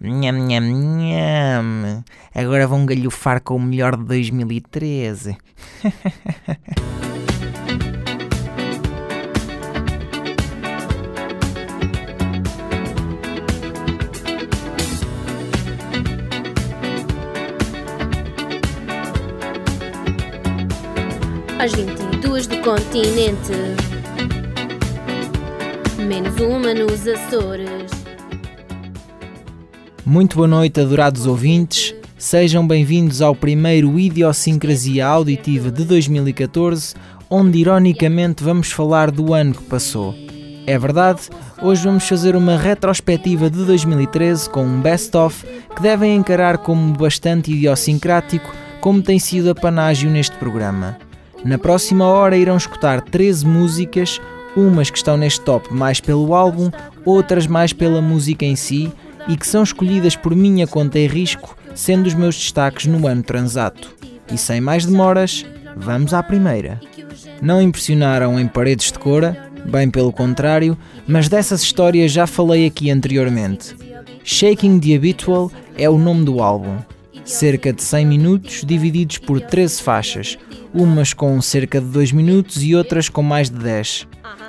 Nham, nham, nham. Agora vão galhofar com o melhor de 2013. às 22 do continente, menos uma nos Açores. Muito boa noite, adorados ouvintes. Sejam bem-vindos ao primeiro Idiosincrasia Auditiva de 2014, onde ironicamente vamos falar do ano que passou. É verdade, hoje vamos fazer uma retrospectiva de 2013 com um best-of que devem encarar como bastante idiosincrático, como tem sido a panágio neste programa. Na próxima hora irão escutar 13 músicas, umas que estão neste top mais pelo álbum, outras mais pela música em si e que são escolhidas por minha conta e risco, sendo os meus destaques no ano transato. E sem mais demoras, vamos à primeira. Não impressionaram em paredes de cora, bem pelo contrário, mas dessas histórias já falei aqui anteriormente. Shaking the Habitual é o nome do álbum. Cerca de 100 minutos divididos por 13 faixas, umas com cerca de 2 minutos e outras com mais de 10.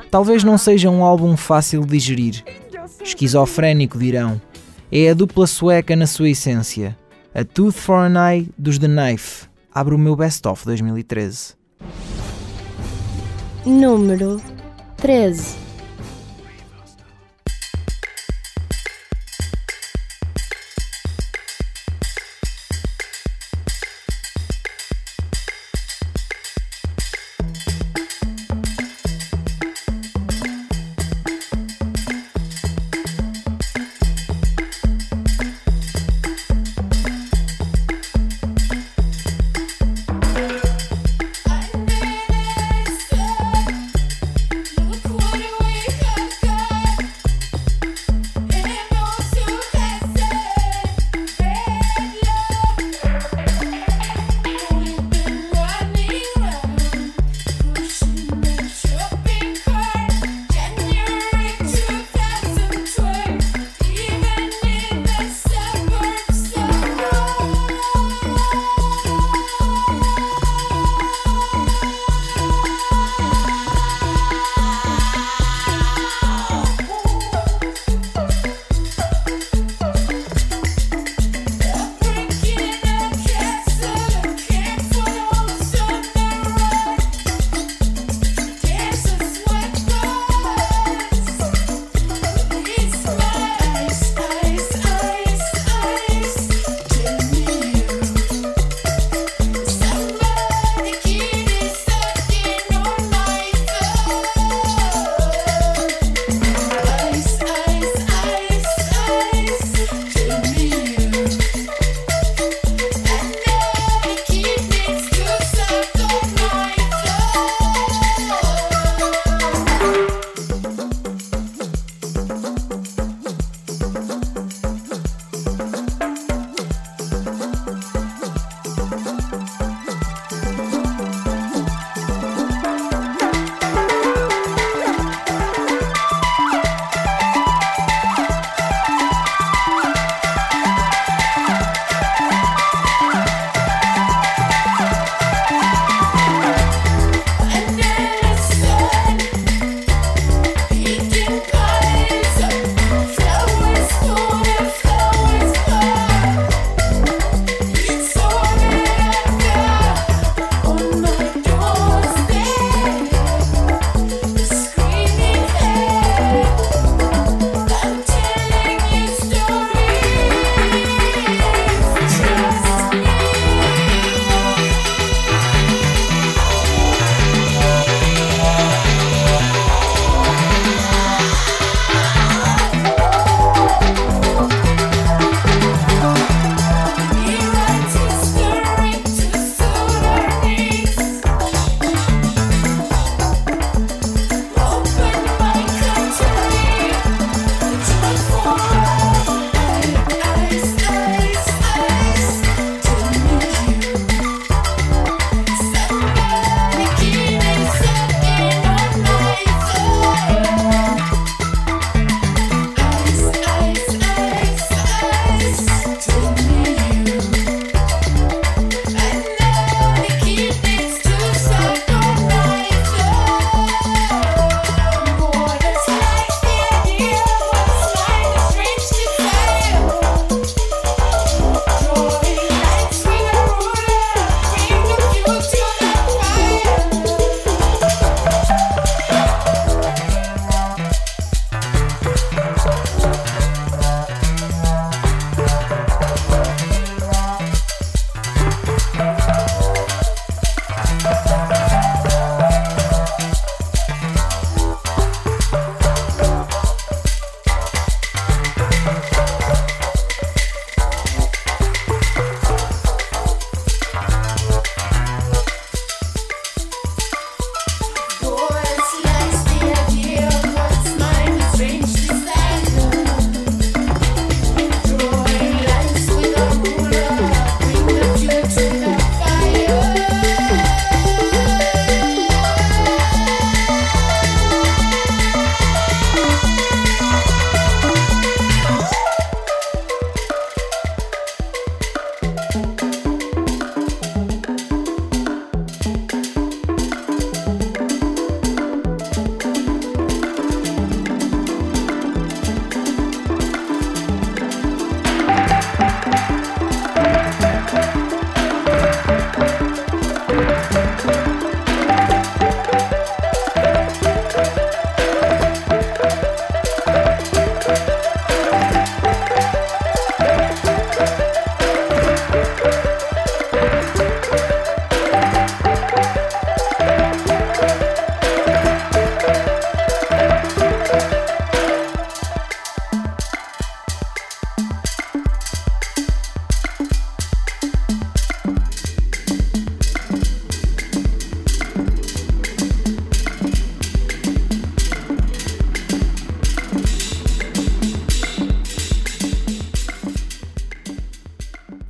Talvez não seja um álbum fácil de digerir. Esquizofrénico dirão. É a dupla sueca na sua essência. A Tooth for an Eye dos The Knife abre o meu best-of 2013. Número 13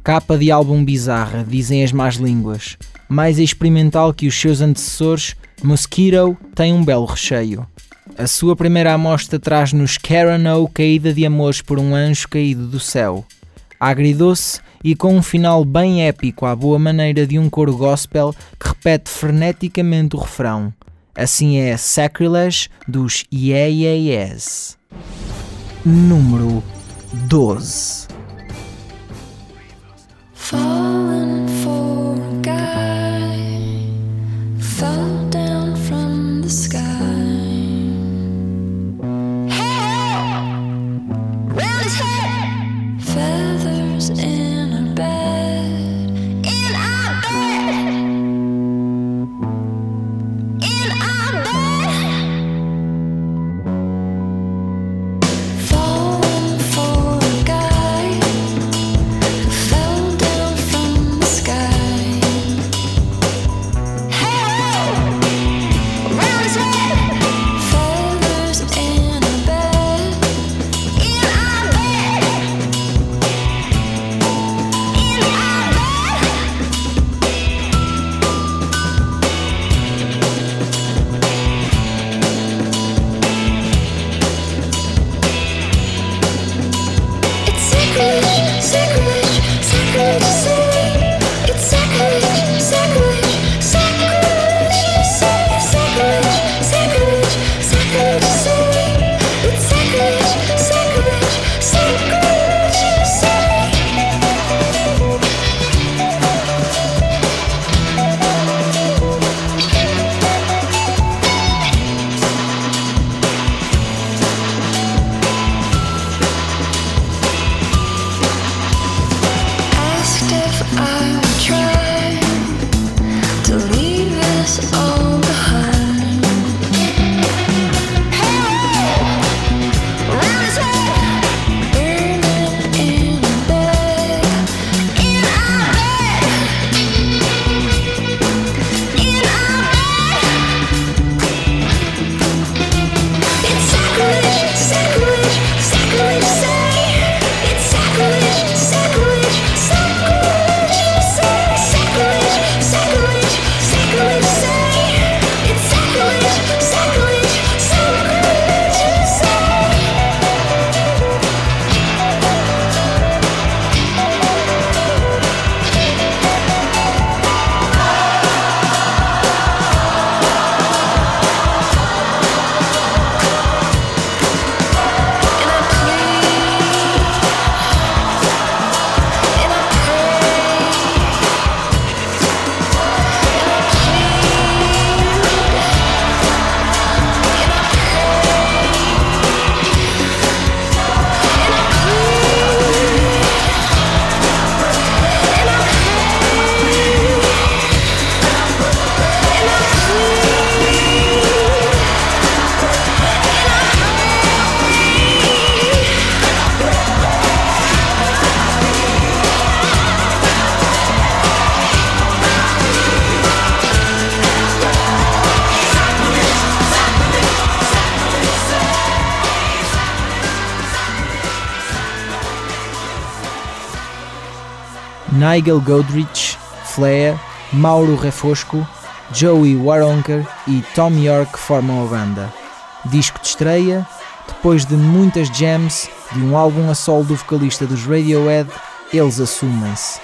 Capa de álbum bizarra, dizem as más línguas. Mais experimental que os seus antecessores, Mosquito tem um belo recheio. A sua primeira amostra traz-nos Karen caída de amores por um anjo caído do céu. Agridoce e com um final bem épico à boa maneira de um coro gospel que repete freneticamente o refrão. Assim é Sacrilege dos Yeah Yeah Yes. Número 12 Falling for Nigel Godrich, Flea, Mauro Refosco, Joey Waronker e Tom York formam a banda. Disco de estreia, depois de muitas jams de um álbum a solo do vocalista dos Radiohead, eles assumem-se.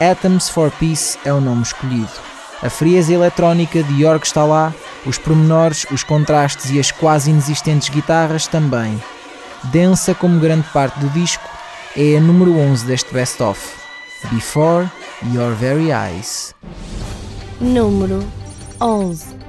Atoms for Peace é o nome escolhido. A frieza eletrónica de York está lá, os pormenores, os contrastes e as quase inexistentes guitarras também. Densa como grande parte do disco, é a número 11 deste best-of. Before Your Very Eyes. Número 11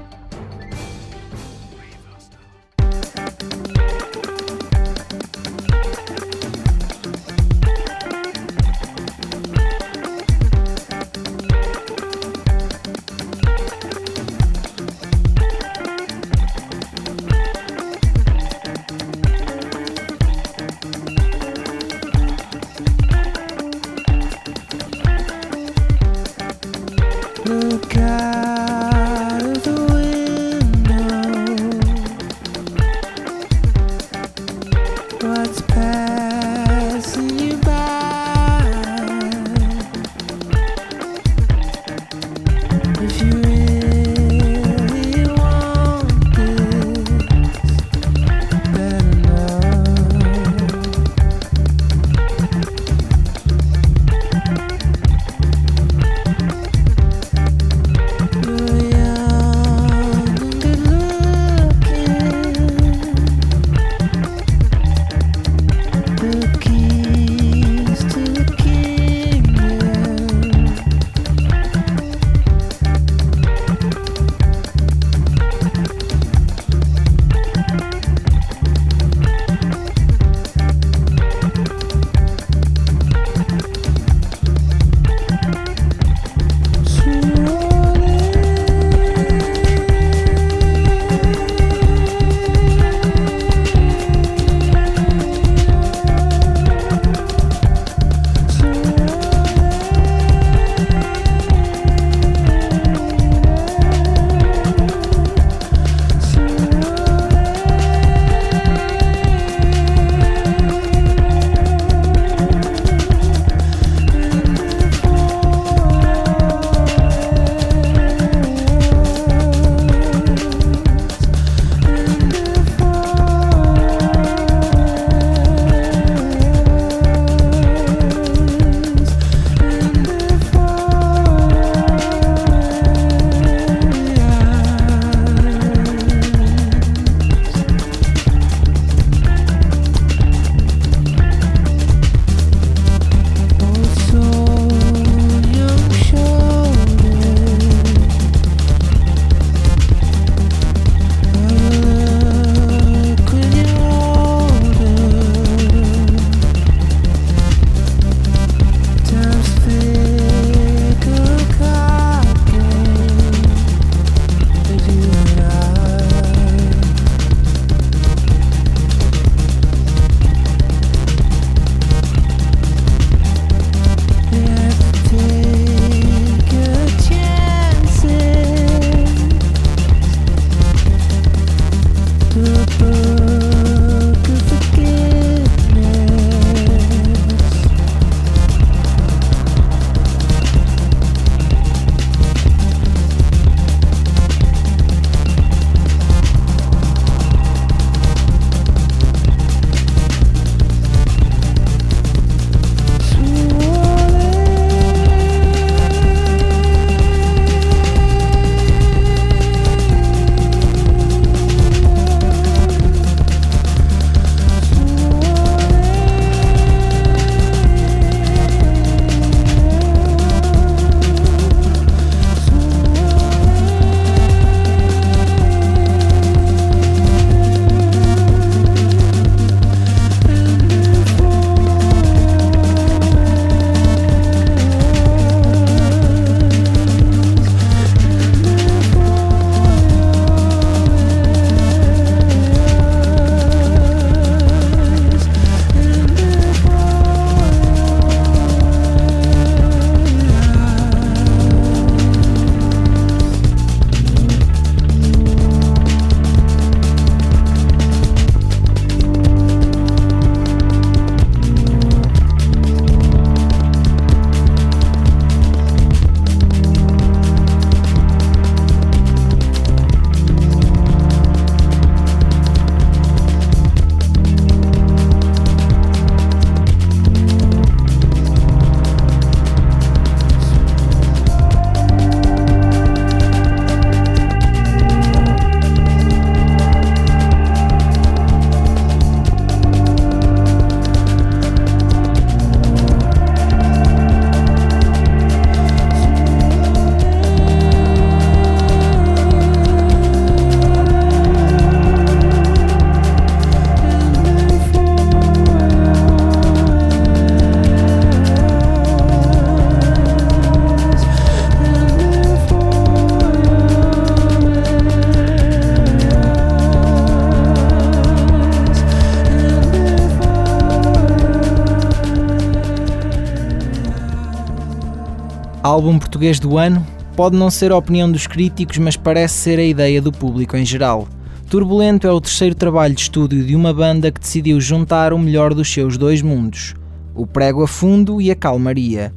Álbum português do ano? Pode não ser a opinião dos críticos, mas parece ser a ideia do público em geral. Turbulento é o terceiro trabalho de estúdio de uma banda que decidiu juntar o melhor dos seus dois mundos: o prego a fundo e a calmaria.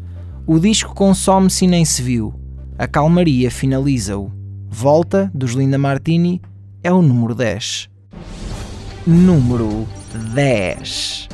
O disco consome-se e nem se viu. A calmaria finaliza-o. Volta, dos Linda Martini, é o número 10. Número 10.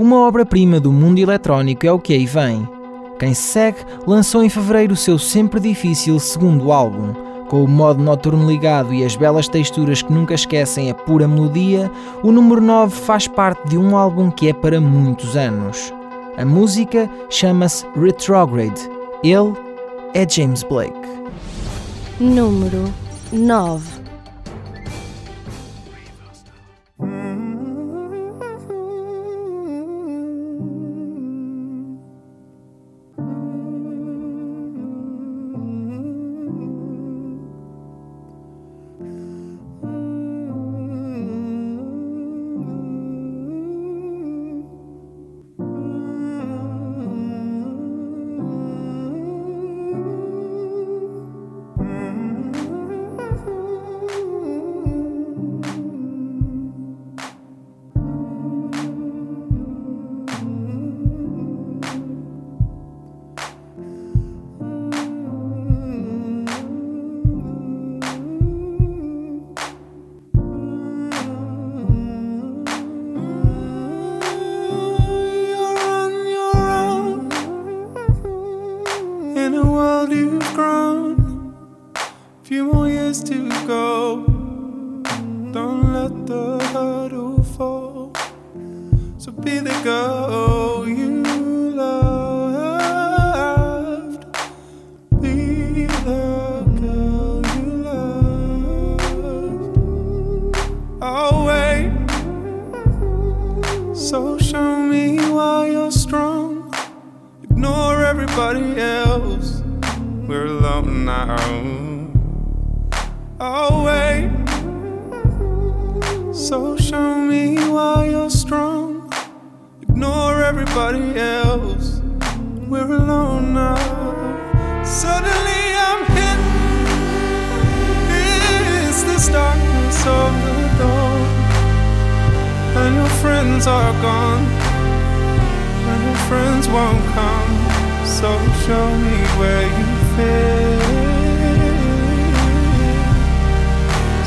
Uma obra-prima do mundo eletrónico é o que aí vem. Quem se segue lançou em fevereiro o seu sempre difícil segundo álbum. Com o modo noturno ligado e as belas texturas que nunca esquecem a pura melodia, o número 9 faz parte de um álbum que é para muitos anos. A música chama-se Retrograde. Ele é James Blake. Número 9. friends are gone, and your friends won't come, so show me where you fit.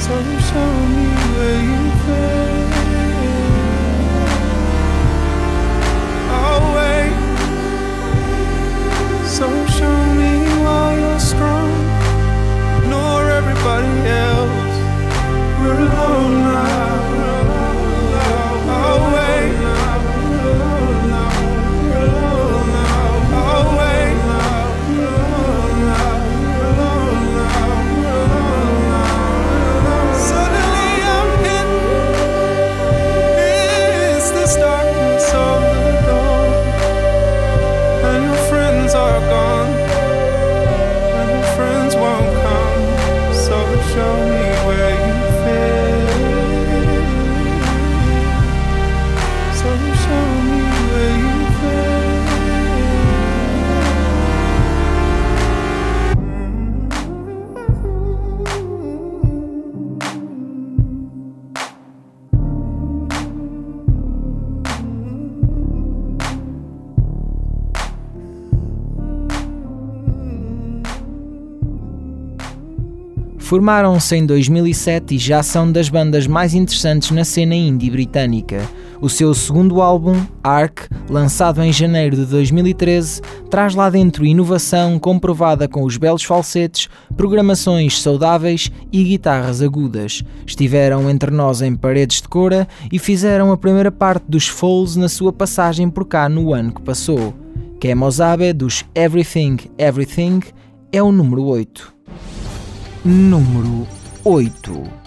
So show me where you fit. Oh, Always, so show me why you're strong. Nor everybody else, we're alone now. Formaram-se em 2007 e já são das bandas mais interessantes na cena indie britânica. O seu segundo álbum, Ark, lançado em janeiro de 2013, traz lá dentro inovação comprovada com os belos falsetes, programações saudáveis e guitarras agudas. Estiveram entre nós em paredes de cora e fizeram a primeira parte dos Foles na sua passagem por cá no ano que passou. Kemozabe é dos Everything Everything é o número 8 número 8.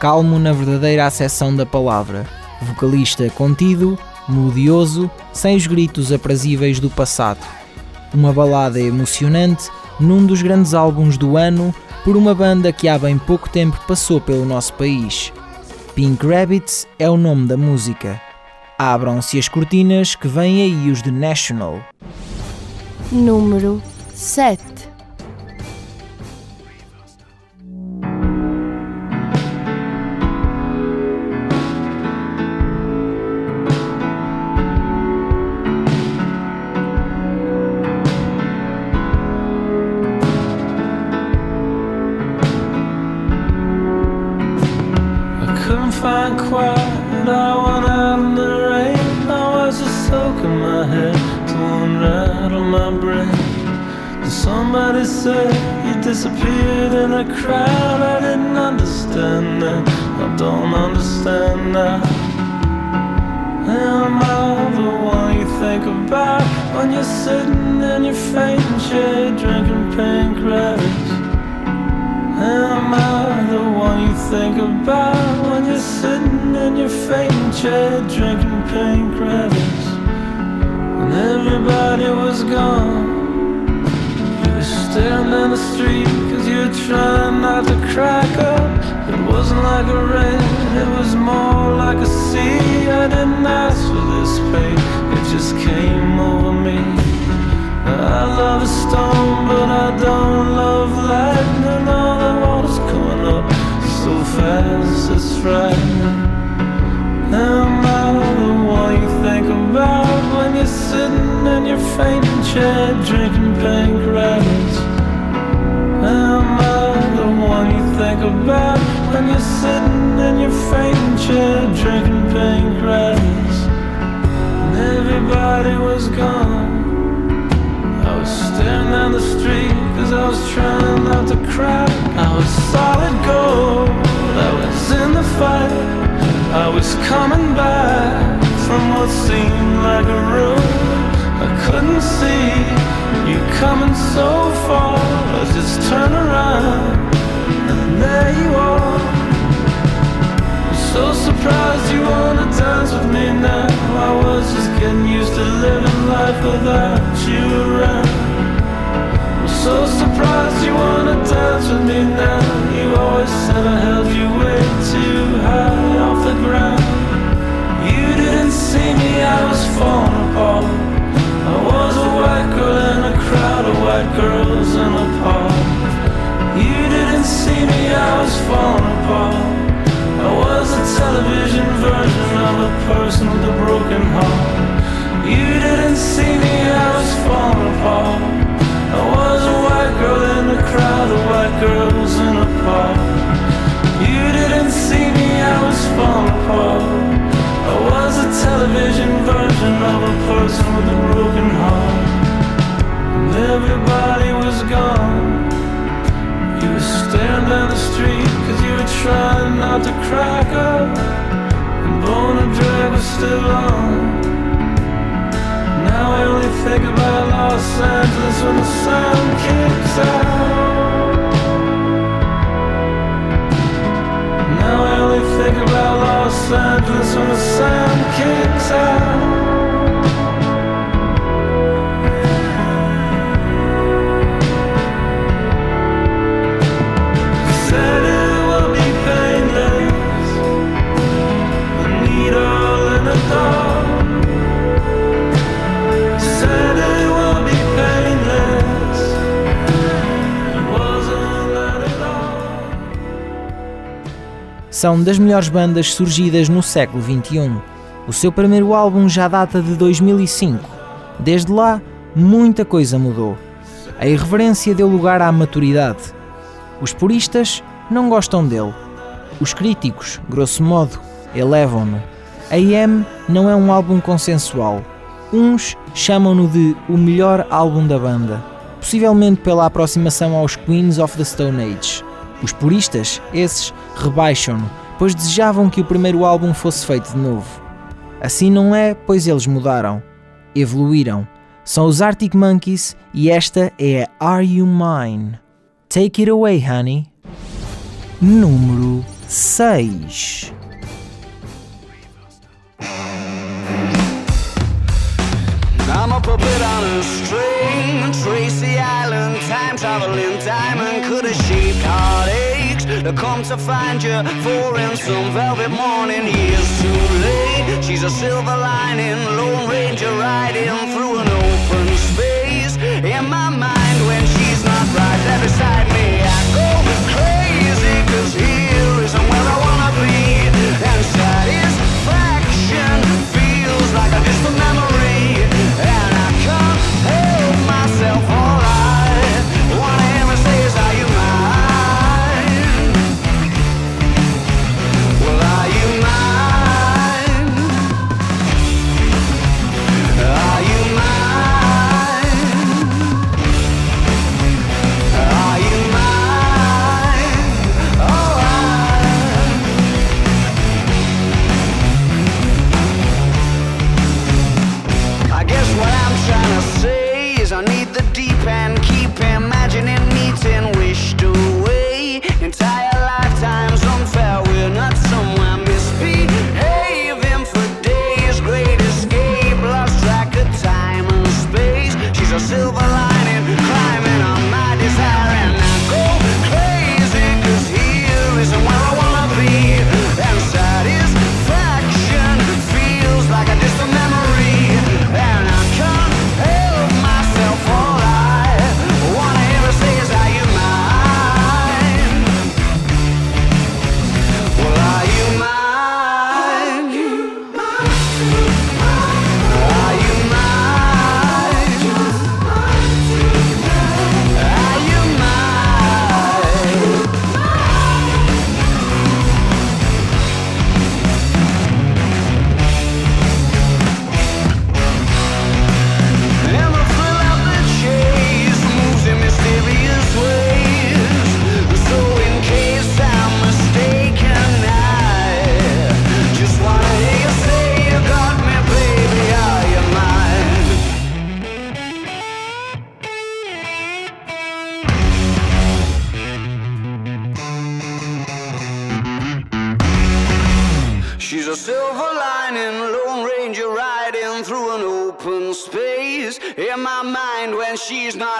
Calmo na verdadeira acessão da palavra, vocalista contido, melodioso, sem os gritos aprazíveis do passado. Uma balada emocionante num dos grandes álbuns do ano por uma banda que há bem pouco tempo passou pelo nosso país. Pink Rabbits é o nome da música. Abram-se as cortinas que vêm aí os The National. número 7, coming back from what seemed like a room. I couldn't see you coming so far. I just turn around and there you are. I'm so surprised you wanna dance with me now. I was just getting used to living life without you around. I'm so surprised you wanna dance with me now. You always said I held you way too high see me, I was falling apart. I was a white girl in a crowd of white girls in a park. You didn't see me, I was falling apart. I was a television version of a person with a broken heart. You didn't see me, I was falling apart. I was a white girl in a crowd of white girls in a park. You didn't see me, I was falling apart. I was a television version of a person with a broken heart. And everybody was gone. You were staring down the street cause you were trying not to crack up. And Bone and Drag was still on. Now I only think about Los Angeles when the sun kicks out. Los when the sun kicks out. São das melhores bandas surgidas no século XXI. O seu primeiro álbum já data de 2005. Desde lá, muita coisa mudou. A irreverência deu lugar à maturidade. Os puristas não gostam dele. Os críticos, grosso modo, elevam-no. AM não é um álbum consensual. Uns chamam-no de o melhor álbum da banda, possivelmente pela aproximação aos Queens of the Stone Age. Os puristas, esses, rebaixam-no, pois desejavam que o primeiro álbum fosse feito de novo. Assim não é, pois eles mudaram, evoluíram. São os Arctic Monkeys e esta é a Are You Mine? Take it away, honey. Número 6. I'm a puppet on a string. Tracy Island, time traveling diamond could have shaped heartaches to come to find you for in some velvet morning. Years too late. She's a silver lining, Lone Ranger riding through an open space. In my mind,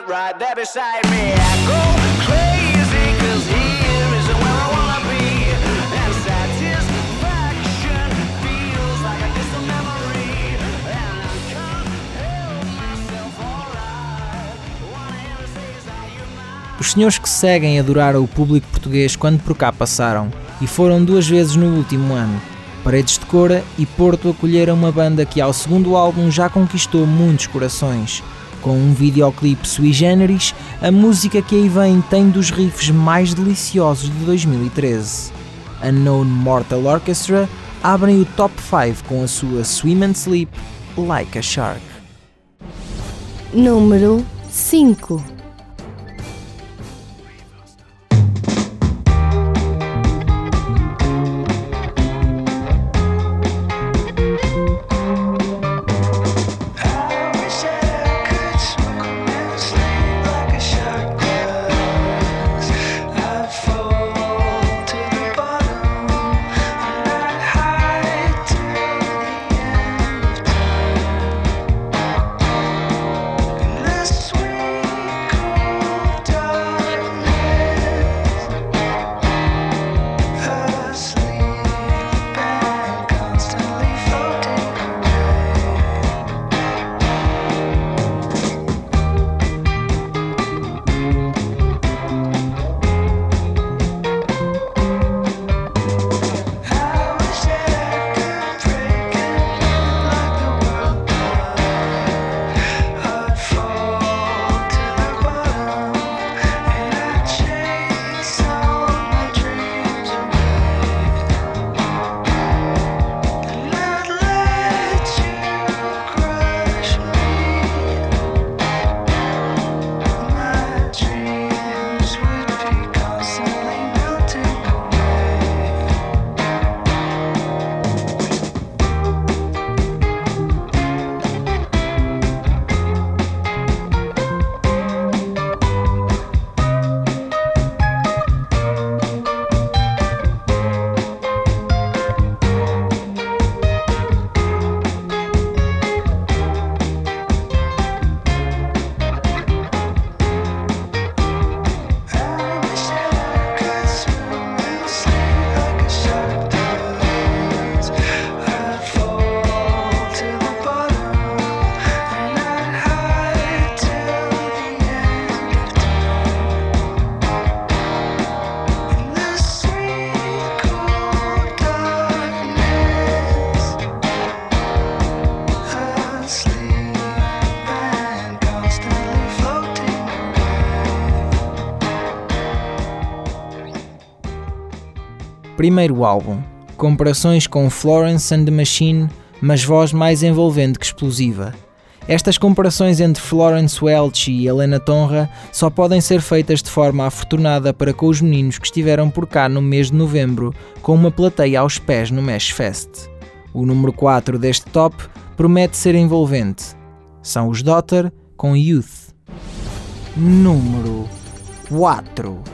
right there beside me, I go crazy, cause mine? Os senhores que seguem adoraram o público português quando por cá passaram e foram duas vezes no último ano. Paredes de Cora e Porto acolheram uma banda que ao segundo álbum já conquistou muitos corações. Com um videoclipe sui generis, a música que aí vem tem dos riffs mais deliciosos de 2013. Unknown Mortal Orchestra abrem o top 5 com a sua Swim and Sleep Like a Shark. Número 5. Primeiro álbum. Comparações com Florence and the Machine, mas voz mais envolvente que explosiva. Estas comparações entre Florence Welch e Helena Tonra só podem ser feitas de forma afortunada para com os meninos que estiveram por cá no mês de novembro com uma plateia aos pés no Mesh Fest. O número 4 deste top promete ser envolvente. São os Daughter com Youth. Número 4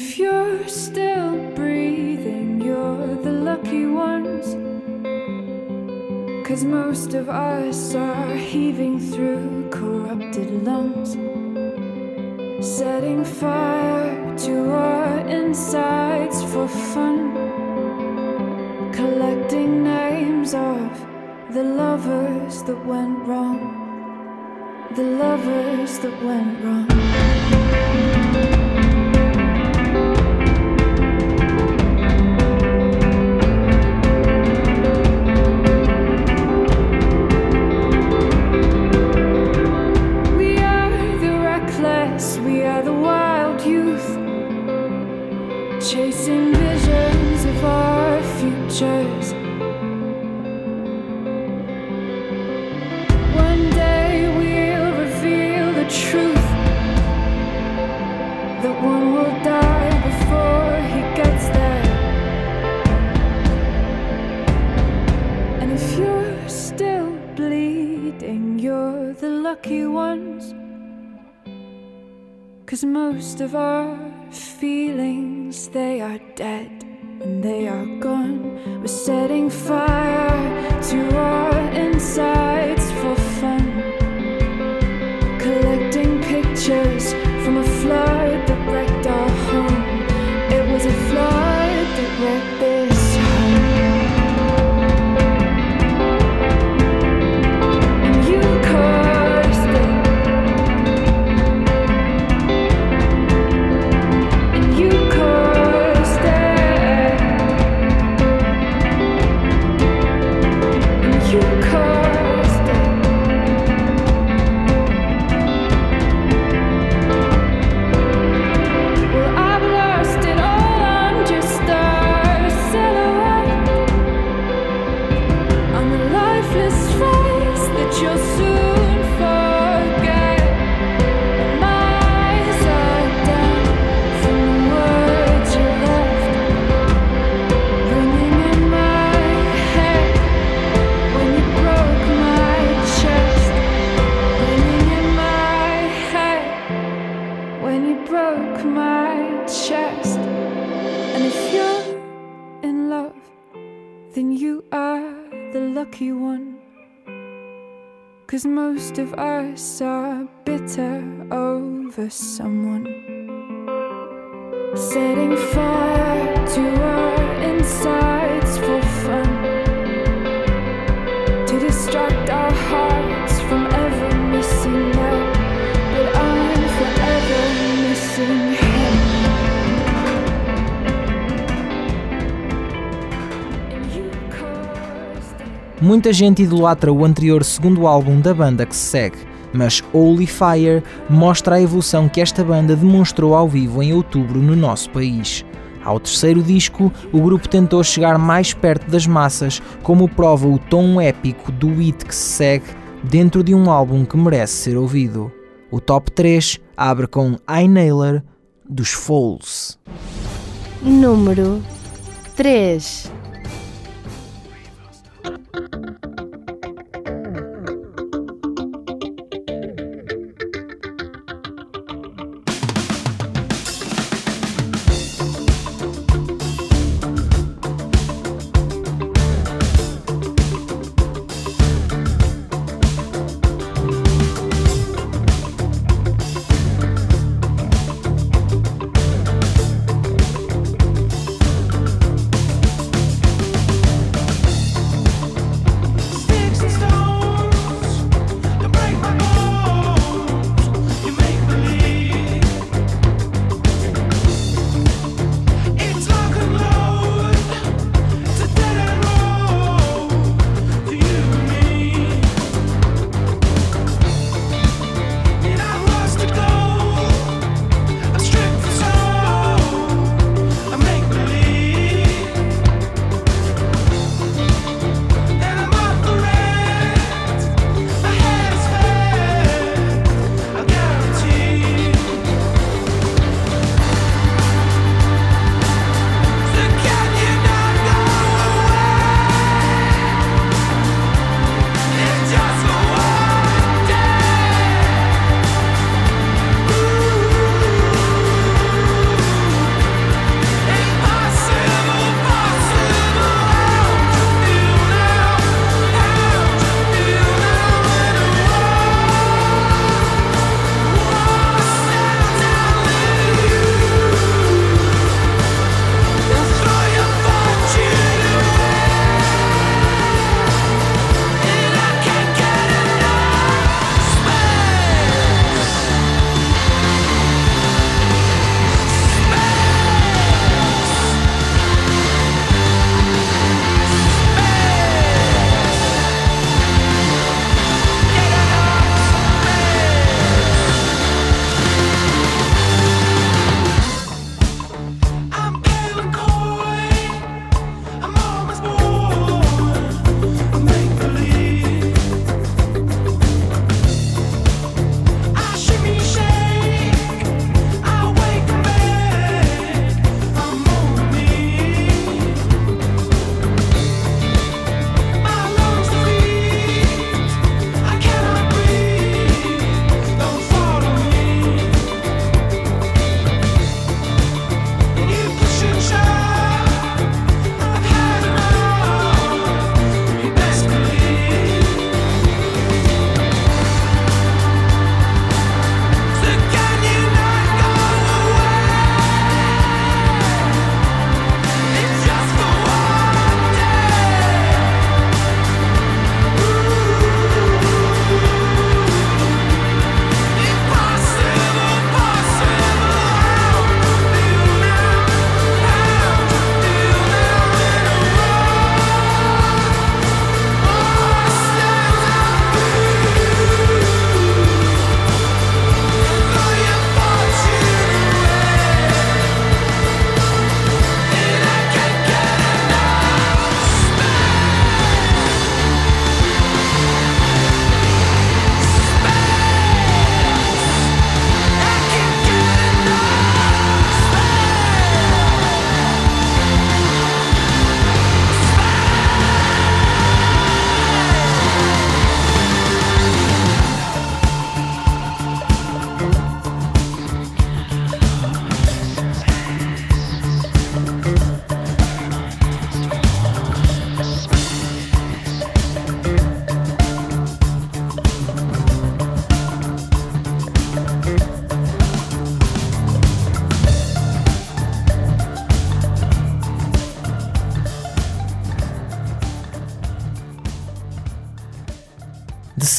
if you're still breathing, you're the lucky ones. Cause most of us are heaving through corrupted lungs. Setting fire to our insides for fun. Collecting names of the lovers that went wrong. The lovers that went wrong. Cause most of our feelings, they are dead and they are gone. We're setting fire to our insides for fun. Collecting pictures Cause most of us are bitter over someone. Setting fire to our insides for fun. To distract Muita gente idolatra o anterior segundo álbum da banda que se segue, mas Holy Fire mostra a evolução que esta banda demonstrou ao vivo em outubro no nosso país. Ao terceiro disco, o grupo tentou chegar mais perto das massas, como prova o tom épico do hit que se segue dentro de um álbum que merece ser ouvido. O top 3 abre com I Nailer dos Foles. Número 3.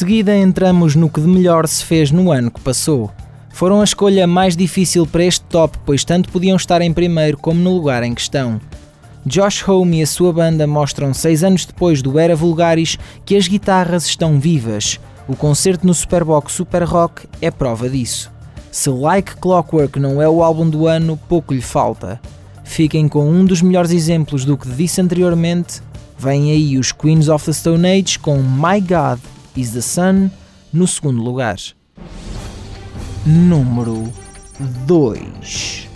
Seguida entramos no que de melhor se fez no ano que passou. Foram a escolha mais difícil para este top, pois tanto podiam estar em primeiro como no lugar em questão. Josh Home e a sua banda mostram seis anos depois do Era Vulgaris que as guitarras estão vivas. O concerto no Superbox Super Rock é prova disso. Se Like Clockwork não é o álbum do ano, pouco lhe falta. Fiquem com um dos melhores exemplos do que disse anteriormente. Vêm aí os Queens of the Stone Age com My God is the Sun no segundo lugar. Número 2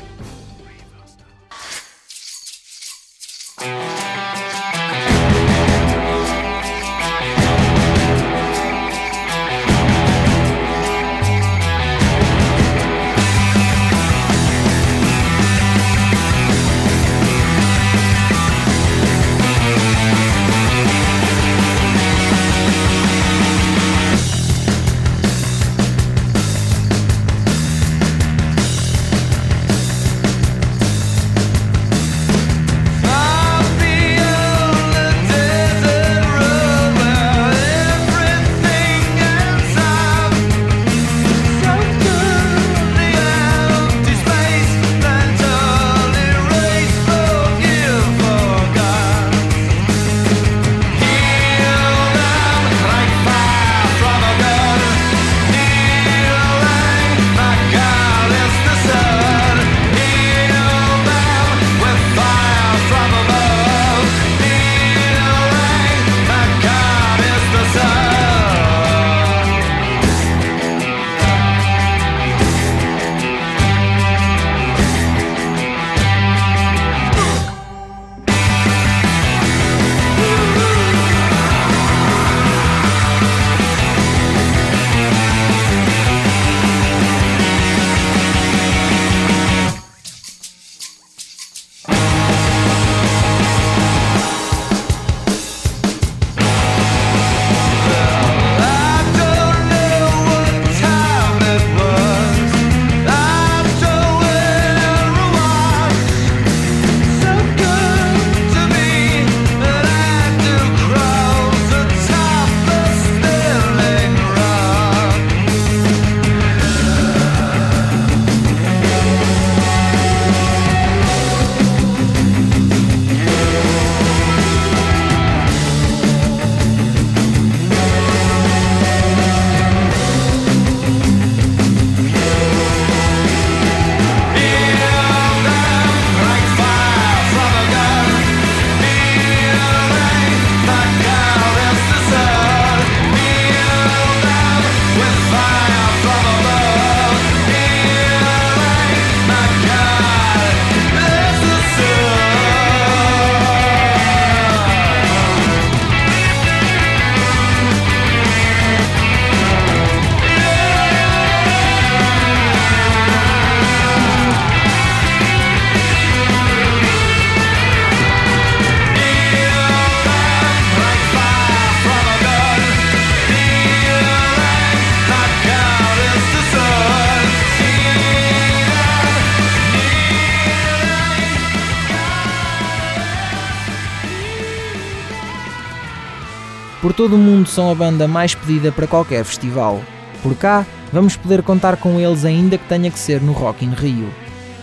todo o mundo são a banda mais pedida para qualquer festival. Por cá, vamos poder contar com eles ainda que tenha que ser no Rock in Rio.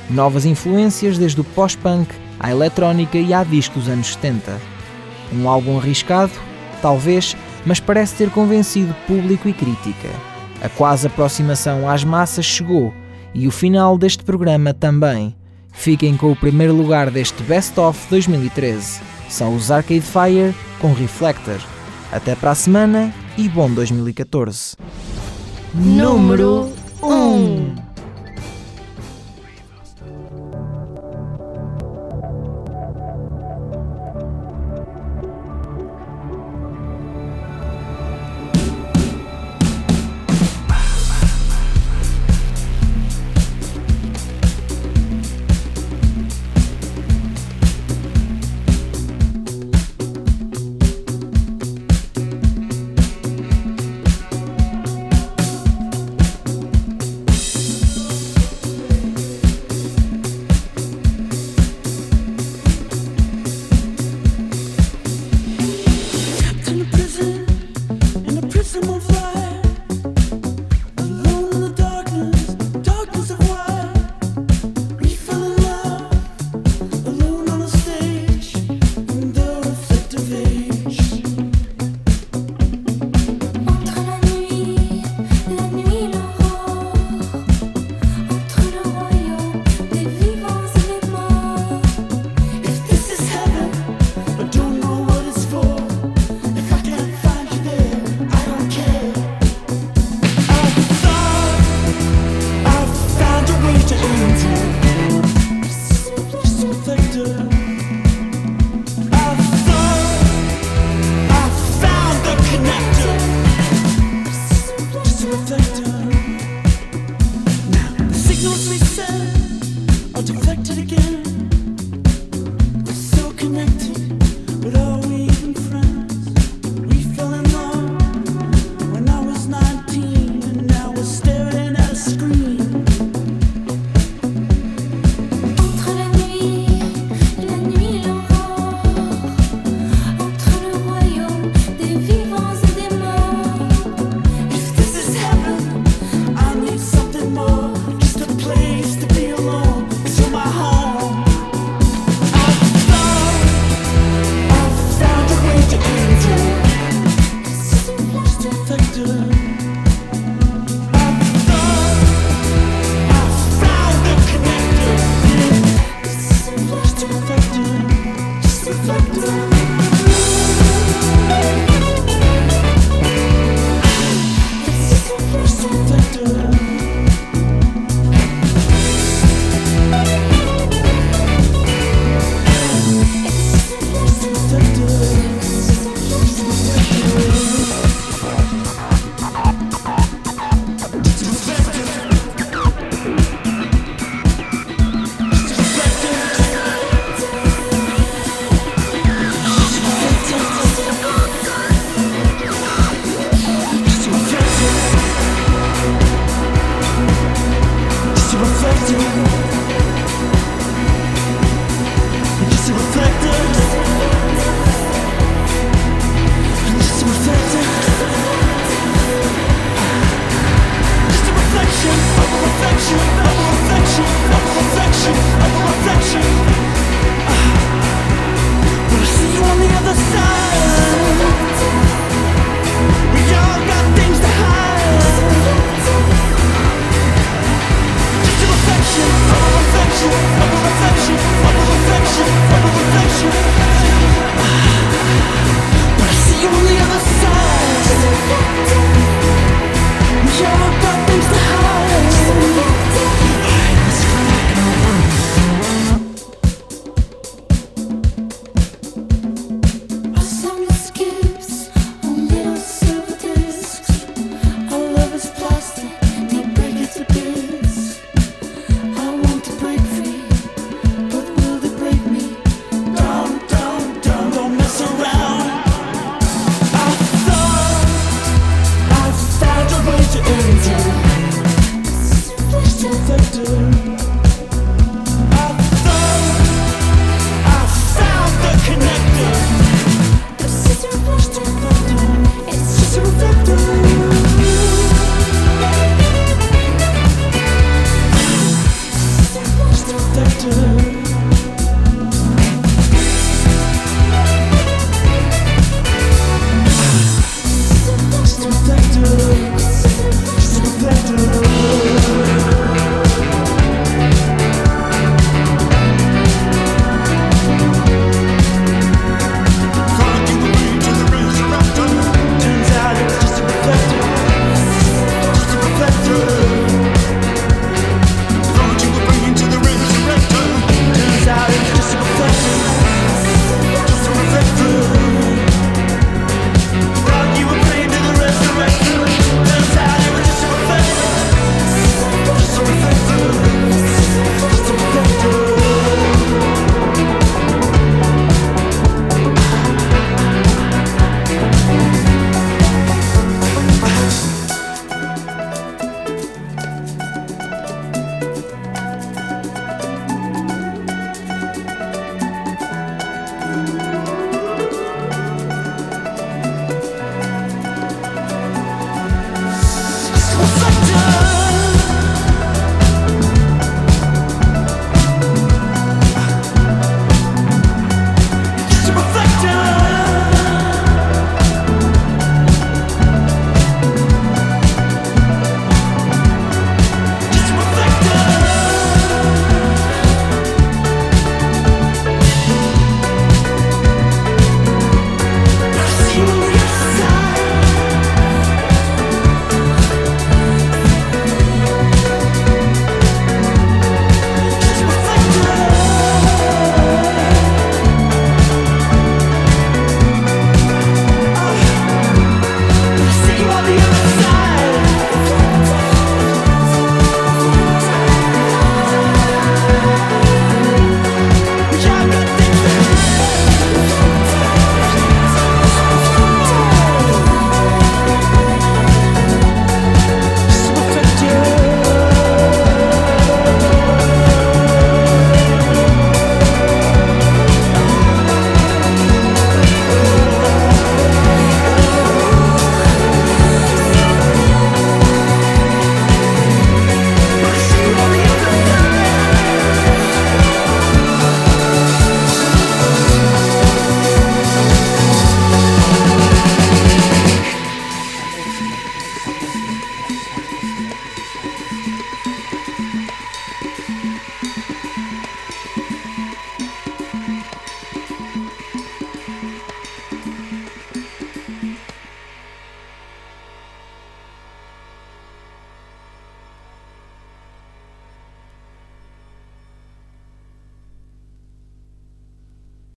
Novas influências desde o pós-punk à eletrónica e à disco dos anos 70. Um álbum arriscado? Talvez, mas parece ter convencido público e crítica. A quase aproximação às massas chegou e o final deste programa também. Fiquem com o primeiro lugar deste Best of 2013. São os Arcade Fire com Reflector. Até para a semana e bom 2014. Número 1 Thank